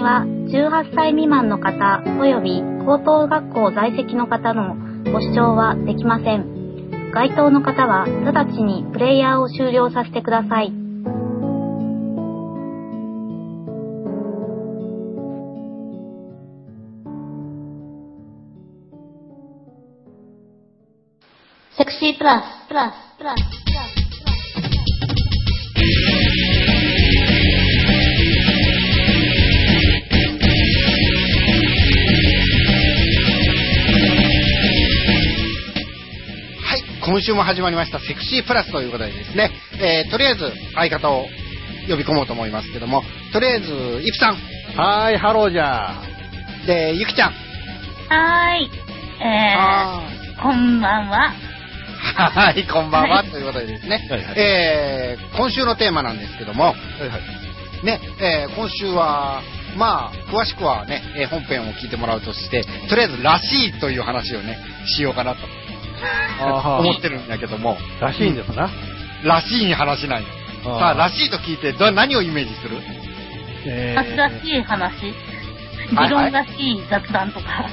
組は18歳未満の方及び高等学校在籍の方のご視聴はできません。該当の方は直ちにプレイヤーを終了させてください。セクシープラス、プラス、プラス、今週も始まりましたセクシープラスということでですね、えーとりあえず相方を呼び込もうと思いますけども、とりあえず、イプさん、はーい、ハローじゃ。で、ゆきちゃん、はーい。えはー、こんばんは。はい、こんばんは、はいということでですね、はいはいえー今週のテーマなんですけども、はいはい。ね、えー今週は、まあ、詳しくはね、えー本編を聞いてもらうとして、とりあえず、らしいという話をね、しようかなと思ってるんだけども、らしいんですな。らしい話なんよ。あーさあ、らしいと聞いて、ど何をイメージする？え私らしい話？理はいはい論らしい雑談とか。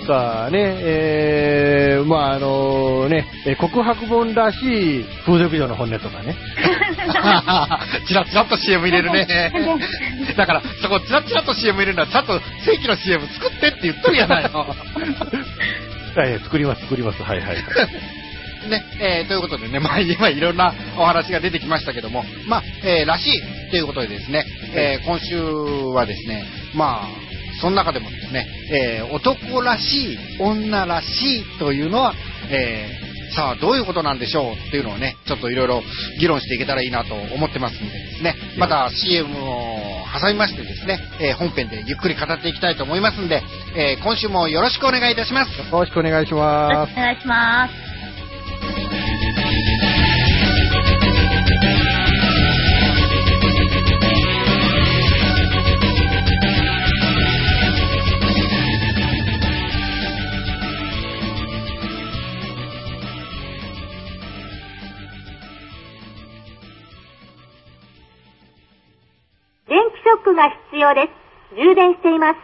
とかね、えー、まああのね、えー告白本らしい風俗嬢の本音とかね。チラチラっと CM 入れるね。だから、そこチラチラっと CM 入れるのは、ちゃんと正規の CM 作ってって言っとるやないの。は い、作ります、作ります。はいはいはい。ね、えーということでね、まあ今いろんなお話が出てきましたけども、まあ、えーらしいということでですね、えー今週はですね、まあ、その中でもですね、えー男らしい、女らしいというのは、えーさあどういうことなんでしょうっていうのをね、ちょっといろいろ議論していけたらいいなと思ってますんでですね、また CM を挟みましてですね、えー本編でゆっくり語っていきたいと思いますんで、えー今週もよろしくお願いいたします。よろしくお願いしよろますしく。お願いします。ックが必要です。充電しています。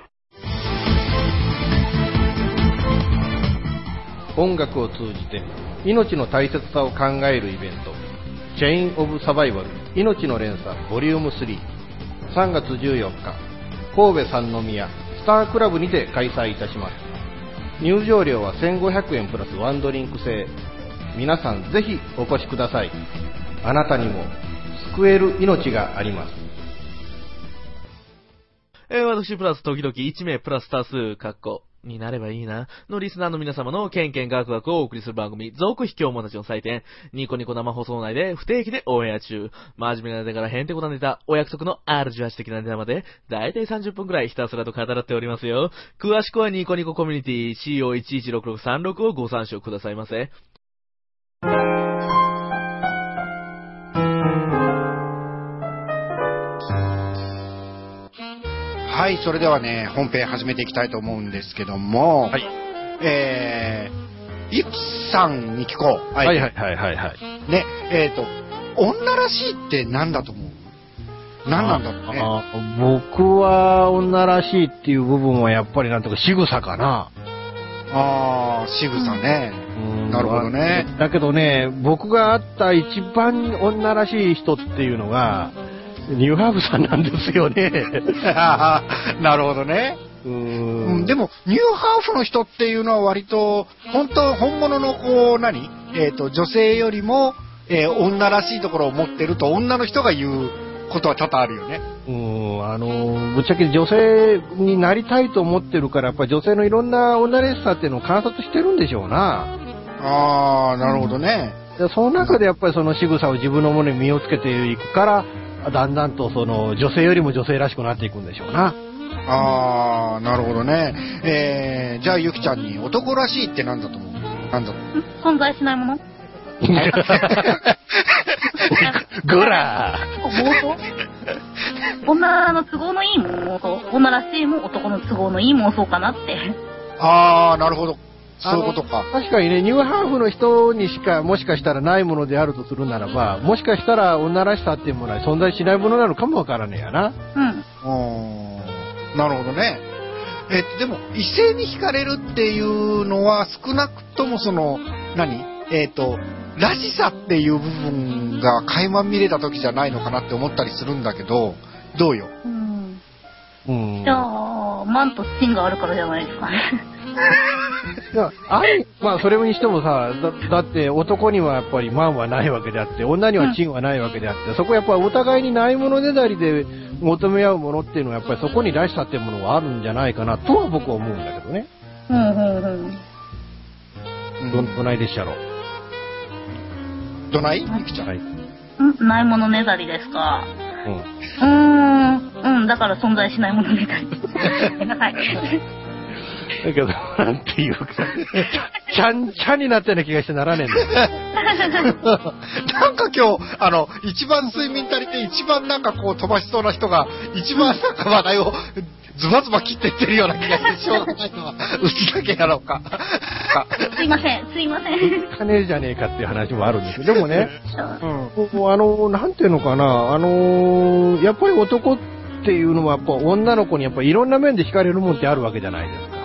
音楽を通じて命の大切さを考えるイベント、チェイン・オブ・サバイバル命の連鎖ボリューム3、3月14日、神戸三宮スタークラブにて開催いたします。入場料は1500円プラスワンドリンク制。皆さんぜひお越しください。あなたにも救える命があります。えー私プラス時々1名プラス多数、かっこ、になればいいな、のリスナーの皆様のケンケンガクガクをお送りする番組、続秘境者たちの祭典、ニコニコ生放送内で不定期でオンエア中、真面目なネタからヘンテコなネタ、お約束の R18 的なネタまで、だいたい30分くらいひたすらと語らっておりますよ。詳しくはニコニココミュニティ CO116636 をご参照くださいませ。はい、それではね、本編始めていきたいと思うんですけども、はい。えー、イプさんに聞こう。はいはいはいはいはい。ね、えっ、と、女らしいって何だと思う？何なんだろうね。あ僕は女らしいっていう部分はやっぱりなんとか仕草かな。あー、仕草ね。うんなるほどね。だけどね、僕が会った一番女らしい人っていうのが、ニューハーブさんなんですよね。なるほどね。ううん、んでも、ニューハーフの人っていうのは割と、本当、本物のこう、何？えっ、と、女性よりも、えー女らしいところを持ってると女の人が言うことは多々あるよね。うん、あの、ぶっちゃけ女性になりたいと思ってるから、やっぱり女性のいろんな女らしさっていうのを観察してるんでしょうな。あー、なるほどね。でその中でやっぱりその仕草を自分のものに身をつけていくから、だんだんとその女性よりも女性らしくなっていくんでしょうな。あー、なるほどね。えー、じゃあゆきちゃんに男らしいって何だと思う？何だと思う存在しないもの？ぐら妄想？女の都合のいい妄想？女らしいも男の都合のいい妄想かなって。あー、なるほど。そういうことか。確かにね、ニューハーフの人にしか、もしかしたらないものであるとするならば、もしかしたら女らしさっていうものは存在しないものなのかもわからねえやな。うん。うーんなるほどね。えっと、でも、異性に惹かれるっていうのは、少なくともその、何？えっと、らしさっていう部分が垣間見れた時じゃないのかなって思ったりするんだけど、どうよ？うん。うん。じゃあ、マンと芯があるからじゃないですかね。いや、ある、まあそれにしてもさ、だだって男にはやっぱりマンはないわけであって、女にはチンはないわけであって、そこやっぱりお互いにないものねだりで求め合うものっていうのはやっぱりそこにらしさっていうものがあるんじゃないかなとは僕は思うんだけどね。うん、うん、うん。ど、どないでっしゃろう？どない？ゆきちゃん。はい。ん？ないものねだりですか？うん。うーん。うん、だから存在しないものねだり。ごめんなさい。だけど、なんていうか、ちゃんちゃんになったような気がしてならねえんだよ。なんか今日、あの、一番睡眠足りて、一番なんかこう飛ばしそうな人が、一番なんか話題をズバズバ切っていってるような気がしてしょうがないのは、うちだけやろうか。かすいません、すいません。金じゃねえかっていう話もあるんですよ。でもね、うん。もうあの、なんていうのかな、あのやっぱり男っていうのは、やっぱ女の子にやっぱいろんな面で惹かれるもんってあるわけじゃないですか。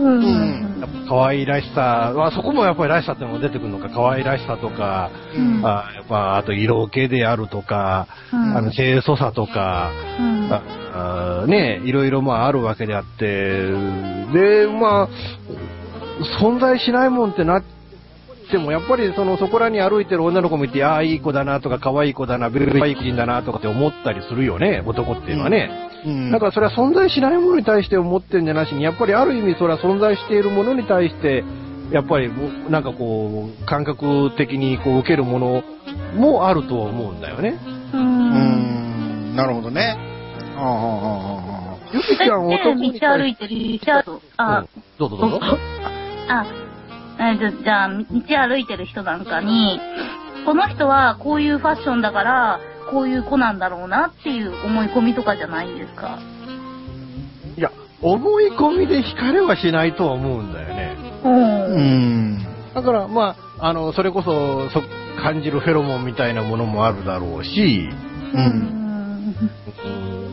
うん。やっぱ可愛らしさ、まあ、そこもやっぱりらしさっていうのが出てくるのか、可愛らしさとか、うんあやっぱあと色気であるとか、うんあの清楚さとか、うんああね、いろいろまああるわけであって、で、まあ、存在しないもんってなっても、やっぱりそのそこらに歩いてる女の子見て、ああ、いい子だなとか、可愛い子だな、ベルベいい子だなとかって思ったりするよね、男っていうのはね。うん。だからそれは存在しないものに対して思ってるんじゃなしに、やっぱりある意味それは存在しているものに対して、やっぱりなんかこう、感覚的にこう受けるものもあるとは思うんだよね。う。うんん。なるほどね。ああ、ああ、ああ。ゆきちゃんで男に道歩対いてる、道歩あうん、どうぞどうぞ。あ、えじゃじゃあ、道歩いてる人なんかに、この人はこういうファッションだから、こういう子なんだろうなっていう思い込みとかじゃないんですか？いや、思い込みで惹かれはしないとは思うんだよね。うん。うん。だから、まあ、あの、それこそ、そ、感じるフェロモンみたいなものもあるだろうし。うん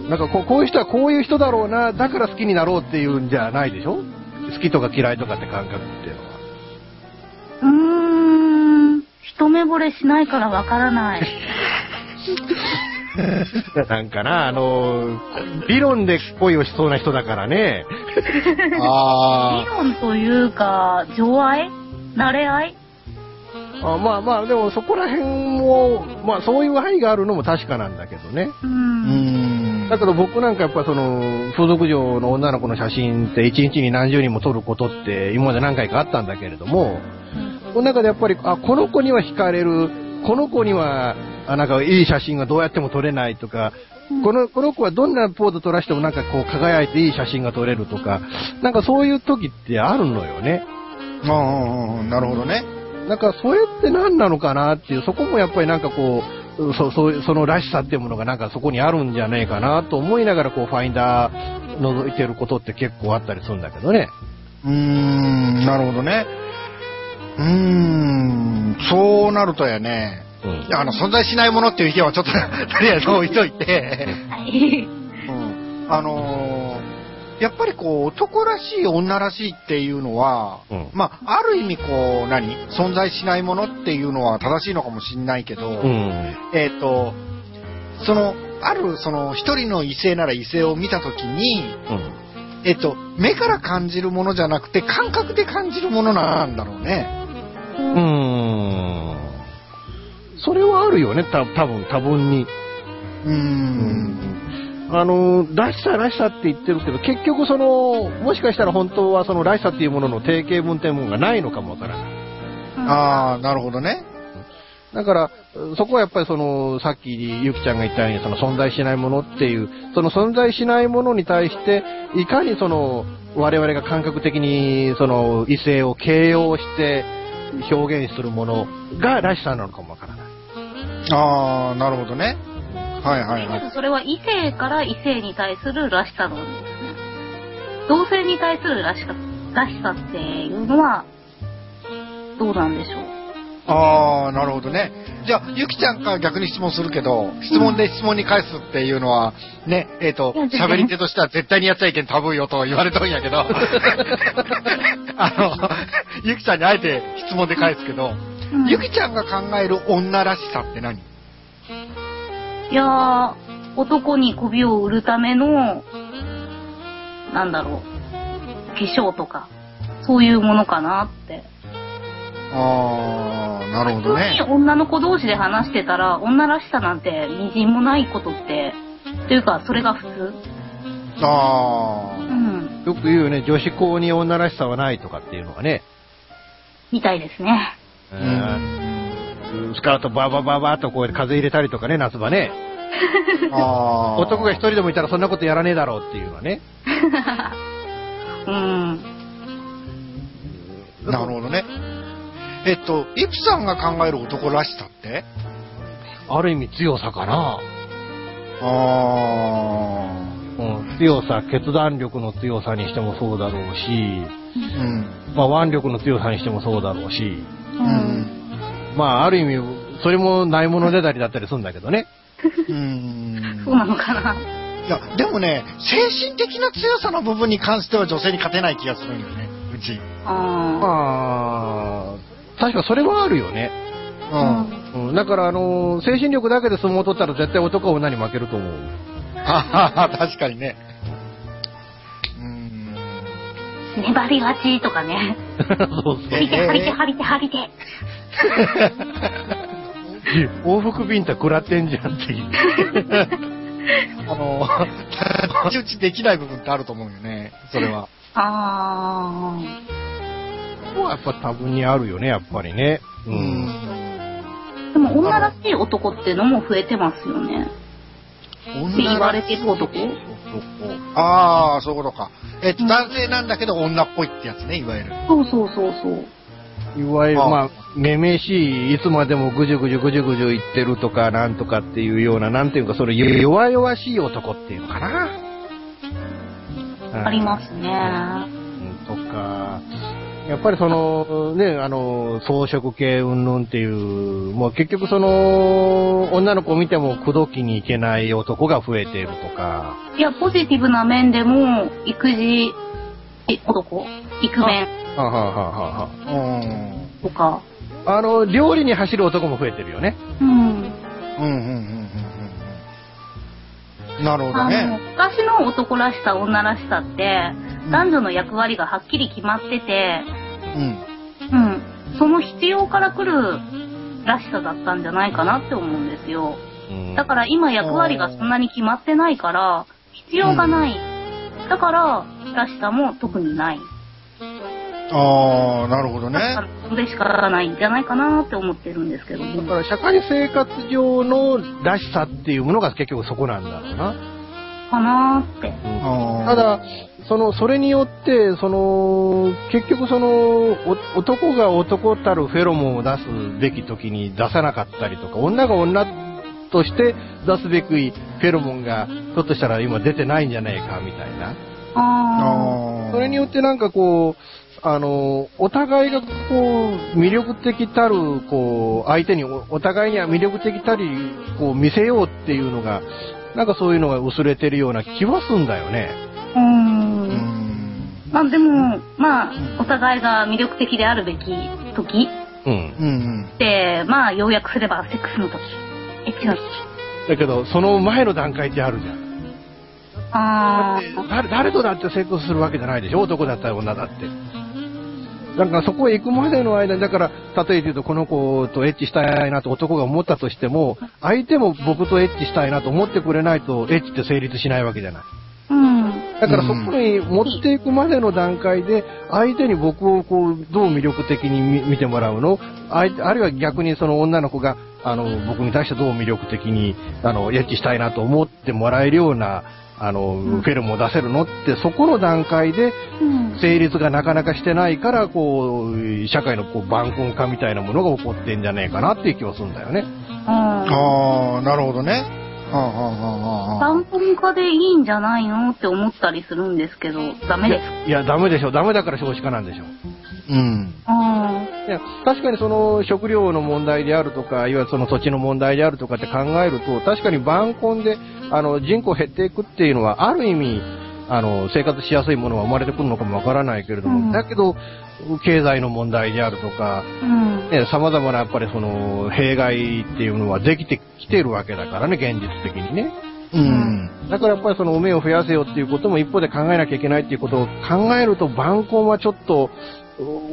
なんかこう、こういう人はこういう人だろうな、だから好きになろうっていうんじゃないでしょ？好きとか嫌いとかって感覚っていうのは。うーん。一目惚れしないからわからない。なんかな、あの、理論で恋をしそうな人だからね。理ああ。論というか、情愛？慣れ合い？あまあまあ、でもそこら辺も、まあそういう範囲があるのも確かなんだけどね。う。うんん。だけど僕なんかやっぱその、風俗嬢の女の子の写真って一日に何十人も撮ることって今まで何回かあったんだけれども、その中でやっぱり、あ、この子には惹かれる、この子には、あ、なんかいい写真がどうやっても撮れないとか、この、この子はどんなポーズ撮らしてもなんかこう輝いていい写真が撮れるとか、なんかそういう時ってあるのよね。ああ、なるほどね。なんかそれって何なのかなっていう、そこもやっぱりなんかこう、そそうそのらしさっていうものがなんかそこにあるんじゃねえかなと思いながらこうファインダー覗いてることって結構あったりするんだけどね。うーん、なるほどね。うーん、そうなるとやね、うん。あの、存在しないものっていう意見はちょっと、とりあえず置いといて、はい。うん、あのーやっぱりこう、男らしい、女らしいっていうのは、うんまあ、ある意味こう、何？存在しないものっていうのは正しいのかもしれないけど、うん。えっ、と、その、ある、その、一人の異性なら異性を見たときに、うん。えっと、目から感じるものじゃなくて、感覚で感じるものなんだろうね。うーん。それはあるよね、た多分多分に。うーん。あの、らしさらしさって言ってるけど、結局その、もしかしたら本当はそのらしさっていうものの定型文っていうものがないのかもわからない。ああ、なるほどね。だから、そこはやっぱりその、さっきゆきちゃんが言ったように、その存在しないものっていう、その存在しないものに対して、いかにその、我々が感覚的に、その、異性を形容して表現するものがらしさなのかもわからない。ああ、なるほどね。はいはいはい。まずそれは異性から異性に対するらしさなんですね。同性に対するらしさ、らしさっていうのはどうなんでしょう？ああ、なるほどね。じゃあ、ゆきちゃんから逆に質問するけど、質問で質問に返すっていうのは、ね、えっ、といや、全然喋り手としては絶対にやっちゃいけんタブーよと言われとんやけど、あの、ゆきちゃんにあえて質問で返すけど、うんゆきちゃんが考える女らしさって何？いやー、男に媚びを売るための、なんだろう、化粧とか、そういうものかなって。ああ、なるほどね女の子同士で話してたら、女らしさなんてみじんもないことって、というか、それが普通。ああ、うん、よく言うよね、女子校に女らしさはないとかっていうのがね。みたいですね。ううんんスカートバーバーバーバーっとこう風入れたりとかね、夏場ね。ああ。男が一人でもいたらそんなことやらねえだろうっていうのはね。うん。なるほどね。えっと、イプさんが考える男らしさって？ある意味強さかな。あうん、強さ、決断力の強さにしてもそうだろうし、あ。うん。まあ腕力の強さにしてもそうだろうし、う。うんん。まあある意味、それもないものねだりだったりするんだけどね。うん。そうなのかな。いや、でもね、精神的な強さの部分に関しては女性に勝てない気がするんよね、うち。あまあ、確かそれはあるよね。うん。うん、だからあのー精神力だけで相撲を取ったら絶対男は女に負けると思う。あはは確かにね。粘りがちとかね。そうそう。張り手、張り手、張り手、張り手。往復ビンタ食らってんじゃんっていう。あの、太刀打ちできない部分ってあると思うよね、それは。あここはやっぱ多分にあるよね、やっぱりね。う。うん。でも女らしい男ってのも増えてますよね。って言われてる男？ああ、そういうことか。えっと、男性なんだけど女っぽいってやつね、いわゆる。そうそうそうそう。いわゆる、あまあ、めめしい、いつまでもぐじゅぐじゅぐじゅぐじゅ言ってるとか、なんとかっていうような、なんていうか、それ、弱々しい男っていうのかな。ありますね。す。とか、やっぱりその、ね、あの、装飾系云々っていう、もう結局その、女の子を見ても口説きに行けない男が増えているとか、いや、ポジティブな面でも、育児え男イクメンはあはあはあはうん。とか。ああの、料理に走る男も増えてるよね。うん。うん、うん、うん、うんうん。なるほどね。昔の男らしさ、女らしさって、男女の役割がはっきり決まってて、うん。うん。その必要から来るらしさだったんじゃないかなって思うんですよ。うんだから今役割がそんなに決まってないから、必要がない。だから、らしさも特にない。ああ、なるほどね。それしかないんじゃないかなって思ってるんですけどだかも。ら社会生活上のらしさっていうものが結局そこなんだろうな。かなーって。ただ、その、それによって、その、結局その、お男が男たるフェロモンを出すべき時に出さなかったりとか、女が女として出すべきフェロモンが、ひょっとしたら今出てないんじゃないか、みたいな。あそれによってなんかこう、あの、お互いがこう、魅力的たる、こう、相手におお互いには魅力的たり、こう、見せようっていうのが、なんかそういうのが薄れてるような気はすんだよね。ー。うんん。まあでも、まあ、お互いが魅力的であるべき時うん。うん、うん。って、まあ、要約すればセックスの時。エッチの時。だけど、その前の段階ってあるじゃん。あ誰誰とだってセックスするわけじゃないでしょ？男だったり女だって。だからそこへ行くまでの間に、だから、例えて言うとこの子とエッチしたいなと男が思ったとしても、相手も僕とエッチしたいなと思ってくれないと、エッチって成立しないわけじゃない。ー。うん。だからそこに持っていくまでの段階で、相手に僕をこう、どう魅力的に見見てもらうの？相手あるいは逆にその女の子が、あの、僕に対してどう魅力的に、あの、エッチしたいなと思ってもらえるような、あの、フェルムを出せるの？って、そこの段階で、うん。成立がなかなかしてないから、こう、社会のこう晩婚化みたいなものが起こってんじゃねえかなっていう気がするんだよね。あああ、なるほどね。うんうんうんうん晩婚化でいいんじゃないのって思ったりするんですけど、ダメです。いや、ダメでしょ。ダメだから少子化なんでしょ。うん。うん。いや、確かにその食料の問題であるとか、いわゆるその土地の問題であるとかって考えると、確かに晩婚で、あの、人口減っていくっていうのは、ある意味、あの、生活しやすいものが生まれてくるのかもわからないけれども、うんだけど、経済の問題であるとか、うん。ね、様々なやっぱりその、弊害っていうのはできてきてるわけだからね、現実的にね。うん。だからやっぱりその、目を増やせよっていうことも一方で考えなきゃいけないっていうことを考えると、晩婚はちょっと、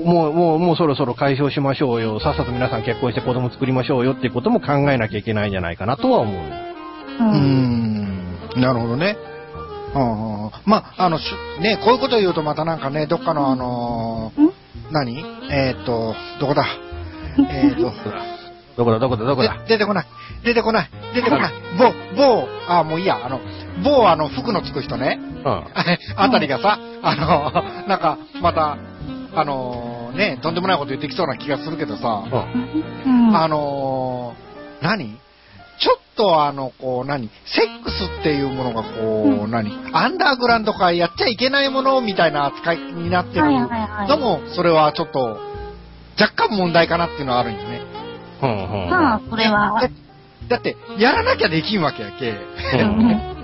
もう、もう、もうそろそろ解消しましょうよ。さっさと皆さん結婚して子供作りましょうよっていうことも考えなきゃいけないんじゃないかなとは思う。う。うんん。なるほどね。うんうんうんまあ、あの、しゅね、こういうことを言うとまたなんかね、どっかのあのーん？何？えーっと、どこだ？えーっと、どこだ、どこだ、どこだ？で出てこない。出てこない。出てこない。某、某、あ、もういいや、あの、某あの、服のつく人ね。うん。あたりがさ、あの、なんか、また、あのね、とんでもないこと言ってきそうな気がするけどさ、うん。うん。あの何？ちょっとあの、こう、何？セックスっていうものがこう、うん。何？アンダーグラウンドとかやっちゃいけないものみたいな扱いになってるはいはいはい。のも、それはちょっと、若干問題かなっていうのはあるんよね。うん。うん。まあ、それはだ。だって、やらなきゃできんわけやけ。うん。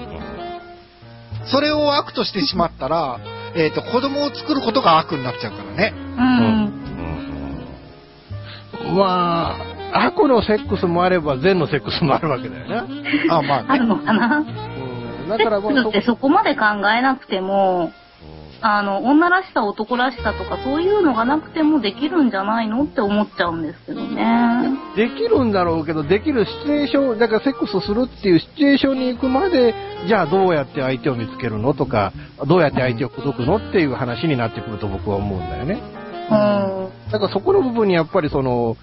それを悪としてしまったら、えっ、と、子供を作ることが悪になっちゃうからね。うん。うん。まあ、悪のセックスもあれば善のセックスもあるわけだよね。あまあね。あるのかな？うん。だセからもうックスってそこまで考えなくても、あの、女らしさ、男らしさとかそういうのがなくてもできるんじゃないのって思っちゃうんですけどね。できるんだろうけど、できるシチュエーション、だからセックスするっていうシチュエーションに行くまで、じゃあどうやって相手を見つけるのとか、どうやって相手を口説くのっていう話になってくると僕は思うんだよね。うん。だからそこの部分にやっぱりその、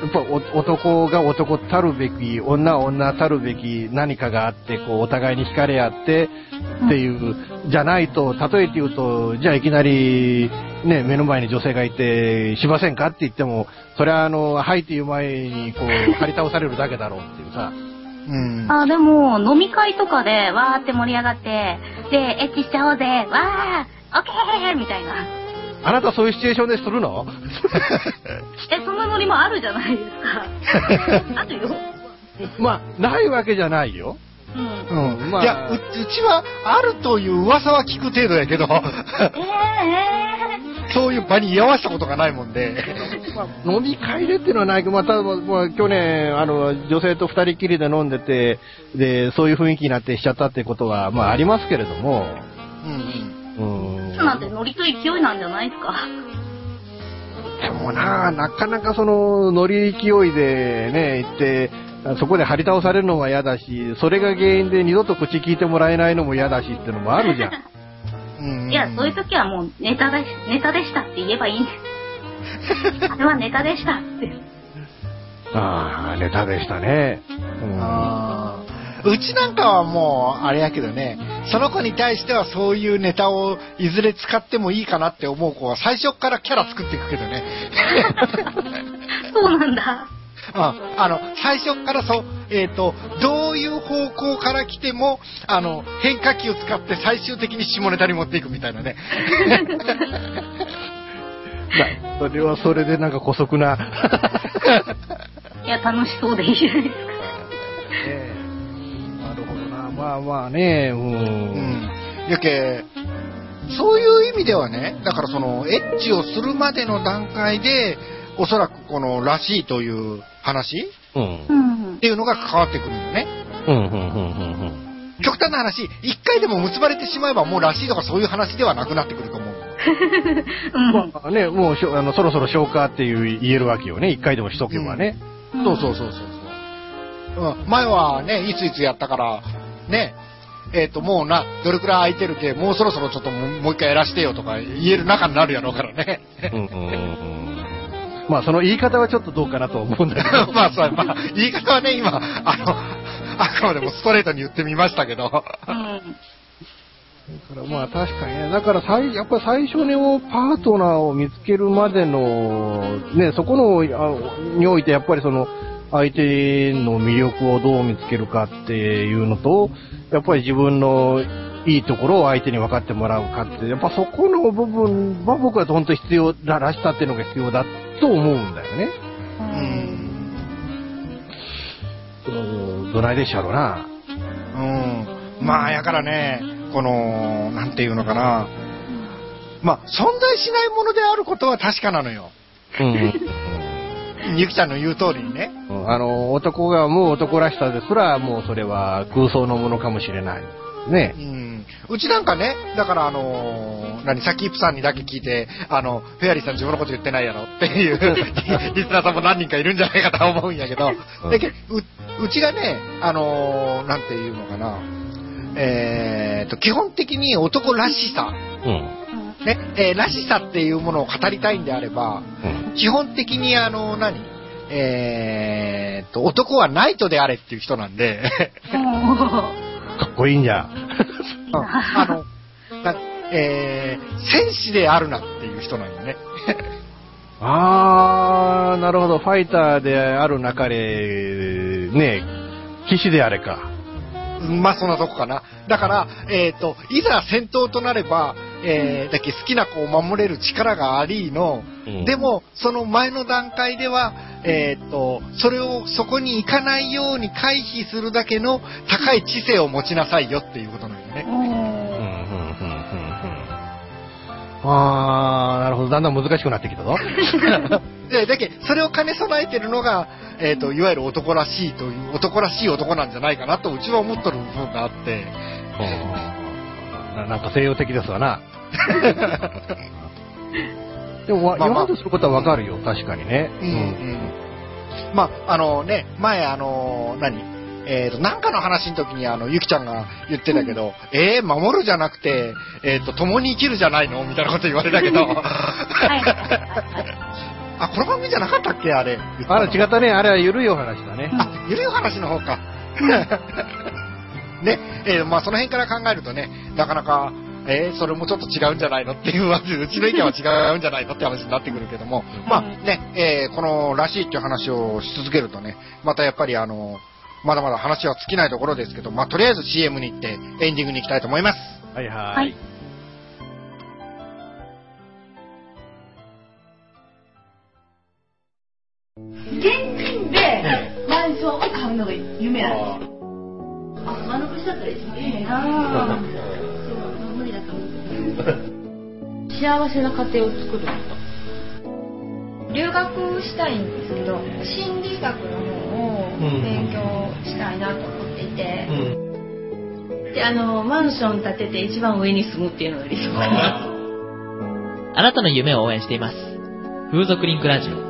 やっぱお男が男たるべき、女は女たるべき何かがあって、こうお互いに惹かれ合ってっていう、じゃないと、例えて言うと、じゃあいきなり、ね、目の前に女性がいて、しませんかって言っても、それはあの、はいっていう前に、こう、張り倒されるだけだろうっていうさ。うん。あ、でも、飲み会とかで、わーって盛り上がって、で、エッチしちゃおうぜ、わー、オッケーみたいな。あなたそういうシチュエーションでするの？え、そんなノリもあるじゃないですか。あるよ。まあ、ないわけじゃないよ。うん。うん。まあいやう、うちはあるという噂は聞く程度やけど、ええそういう場に居合わせたことがないもんで。まあ、飲み会でっていうのはないけど、まあ、ただ、まあ、去年、あの、女性と二人きりで飲んでて、で、そういう雰囲気になってしちゃったってことは、まあ、ありますけれども、うんなんてノリと勢いなんじゃないですか。でもな、なかなかその、乗り勢いでね、行って、そこで張り倒されるのも嫌だし、それが原因で二度と口聞いてもらえないのも嫌だしっていうのもあるじゃん。うんいや、そういう時はもうネタでし、ネタでしたって言えばいいんです。あれはネタでしたって。ああ、ネタでしたね。うんあーうちなんかはもう、あれやけどね、その子に対してはそういうネタをいずれ使ってもいいかなって思う子は最初からキャラ作っていくけどね。そうなんだ。ああの、最初からそう、えっ、と、どういう方向から来ても、あの、変化球を使って最終的に下ネタに持っていくみたいなね。まあそれはそれでなんか古速な。いや、楽しそうでいいじゃないですか。まあまあね、うん。うん。やけ、そういう意味ではね、だからその、エッチをするまでの段階で、おそらくこの、らしいという話うんう。んっ。ていうのが関わってくるんよね。うん、うん、うん、うん。極端な話、一回でも結ばれてしまえばもうらしいとかそういう話ではなくなってくると思う。うん。まあね、もうあのそろそろ消化っていう言えるわけよね。一回でもしとけばね。そうそうそうそうそう。うん、前はね、いついつやったから、ね、えっ、と、もうな、どれくらい空いてるけ、もうそろそろちょっともうもう一回やらしてよとか言える仲になるやろうからね。うんうんうんうんまあその言い方はちょっとどうかなと思うんだけど。まあ、そう、まあ、言い方はね、今、あの、あくまでもストレートに言ってみましたけど。うん。だからまあ確かにね、だから最、やっぱり最初にパートナーを見つけるまでの、ね、そこの、あにおいてやっぱりその、相手の魅力をどう見つけるかっていうのと、やっぱり自分のいいところを相手に分かってもらうかって、やっぱそこの部分は僕は本当必要だ、らしさっていうのが必要だと思うんだよね。うん。うんどないでっしゃろうな。うん。まあ、やからね、この、なんていうのかな。まあ、存在しないものであることは確かなのよ。うん。ゆきちゃんの言う通りにね。あの、男が思う男らしさですら、もうそれは空想のものかもしれない。ねう。ん。うちなんかね、だからあのー何、さっきイプさんにだけ聞いて、あの、フェアリーさん自分のこと言ってないやろっていう リスナーさんも何人かいるんじゃないかと思うんやけど、うんだけどううちがね、あのーなんていうのかな、えーと、基本的に男らしさ、うん。ね、えーらしさっていうものを語りたいんであれば、うん。基本的にあの、何？えーと、男はナイトであれっていう人なんで、かっこいいんじゃ。あの、なえー、戦士であるなっていう人なんよね。あー、なるほど。ファイターである中で、ね、騎士であれか。まあそんなとこかな。だから、えっ、と、いざ戦闘となれば、えー、だけ好きな子を守れる力がありの、うんでも、その前の段階では、えっ、と、それをそこに行かないように回避するだけの高い知性を持ちなさいよっていうことなんよね。うん、うん、うん、うん、うん。あー、なるほど。だんだん難しくなってきたぞ。で、だけそれを兼ね備えてるのが、えっ、と、いわゆる男らしいという、男らしい男なんじゃないかなと、うちは思っとる部分があって、うんななんか西洋的ですわな。でも、わまあまあ言わんとすることはわかるよ。確かにね。うんうん。まあ、あのね、前あの、何？えっ、と、なんかの話の時にあの、ゆきちゃんが言ってたけど、えー、守るじゃなくて、えっ、と、共に生きるじゃないの？みたいなこと言われたけど。はい。あ、この番組じゃなかったっけ？あれ。あら、違ったね。あれは緩いお話だね。あ、ゆるい話の方か。ね、えーまあその辺から考えるとね、なかなか、えーそれもちょっと違うんじゃないのっていう、うちの意見は違うんじゃないのって話になってくるけども、まあね、えーこのらしいっていう話をし続けるとね、またやっぱりあの、まだまだ話は尽きないところですけど、まあとりあえず CM に行ってエンディングに行きたいと思います。はいはい。はい現金でマンションを買うのが夢なんですよ。あ、間延びしちゃったら一番いいな。そう、無理だと思う。幸せな家庭を作ること。留学したいんですけど、心理学の方を勉強したいなと思っていて、で、あの、マンション建てて一番上に住むっていうのが理想かな。あなたの夢を応援しています。風俗リンクラジオ。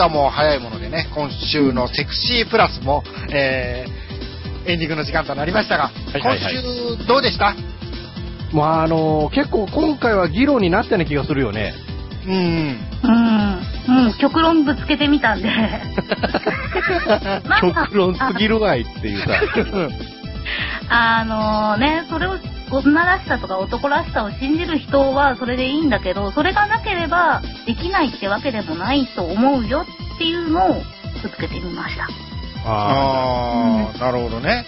はい、それではもう早いものでね、今週のセクシープラスも、えー、エンディングの時間となりましたが、いはいはい今週どうでした？まあ、あの、結構今回は議論になったような気がするよね。うん。うん。うん、極論ぶつけてみたんで。ま あ極論すぎるわいっていうさ。あのね、それを女らしさとか男らしさを信じる人はそれでいいんだけど、それがなければできないってわけでもないと思うよっていうのをぶつけてみました。あああ、なるほどね。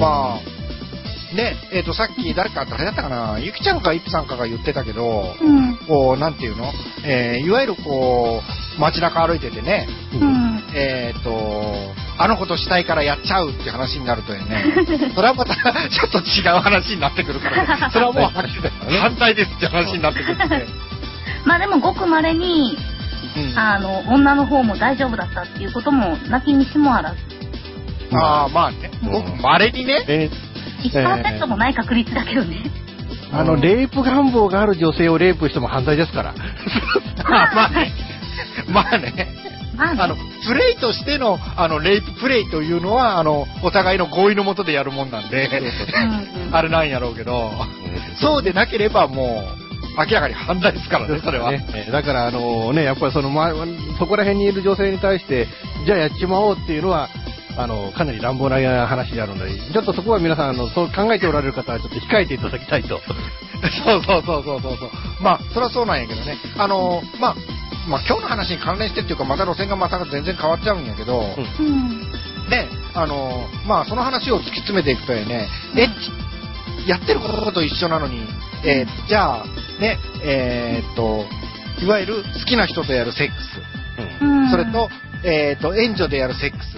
まあ、ね、えっ、と、さっき誰か、誰だったかな、ゆきちゃんかイプさんかが言ってたけど、うん。こう、なんていうの？えーいわゆるこう、街中歩いててね、うん。えっ、と、あの子としたいからやっちゃうって話になるとね、それはまた ちょっと違う話になってくるから、ね、それはもう反対ですって話になってくるんで。まあでもごく稀に、うんあの、女の方も大丈夫だったっていうことも、なきにしもあらず。ああ、まあね。うんごく稀にね。え1%もない確率だけどね。あの、レイプ願望がある女性をレイプしても犯罪ですから。あまあね。まあね。まあねあの、プレイとしての、あの、レイププレイというのは、あの、お互いの合意のもとでやるもんなんで、あれなんやろうけど、そうでなければもう、明らかに犯罪ですからね、それは。ねえーだから、あのね、やっぱりその、ま、そこら辺にいる女性に対して、じゃあやっちまおうっていうのは、あの、かなり乱暴な話であるので、ちょっとそこは皆さん、あの、そう考えておられる方はちょっと控えていただきたいと。そ うそうそうそうそうそう。まあ、それはそうなんやけどね。あの、まあ、まあ、今日の話に関連してっていうか、また路線がまた全然変わっちゃうんやけど、うん。うん。で、あの、まあ、その話を突き詰めていくとね、エッチ、やってることと一緒なのに、えーじゃあ、ね、えーっと、いわゆる好きな人とやるセックス、うん。それと、えーっと、援助でやるセックス、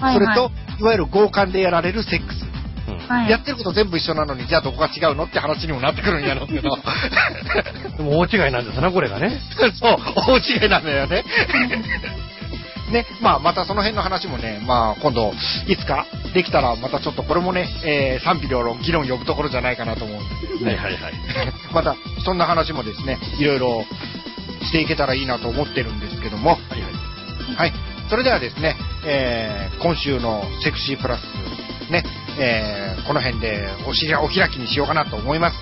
はいはい。それと、いわゆる強姦でやられるセックス。はいやってること全部一緒なのに、じゃあどこが違うのって話にもなってくるんやろうけど。でも大違いなんですな、これがね。そう、大違いなんだよね。ね、まあ、またその辺の話もね、まあ、今度、いつかできたら、またちょっとこれもね、えー賛否両論、議論呼ぶところじゃないかなと思うんで、はいはいはい。また、そんな話もですね、いろいろしていけたらいいなと思ってるんですけども、はいはい。はい。それではですね、えー今週のセクシープラス、ね、えーこの辺でおしりお開きにしようかなと思います。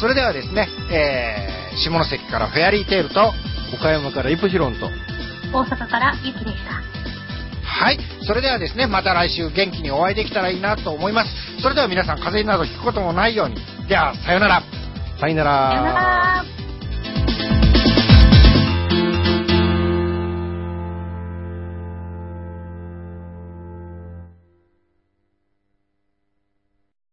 それではですね、えー下関からフェアリーテールと、岡山からイプシロンと。大阪からゆきでした。はい。それではですね、また来週元気にお会いできたらいいなと思います。それでは皆さん風邪などひくこともないように。では、さようなら。さよなさよなら。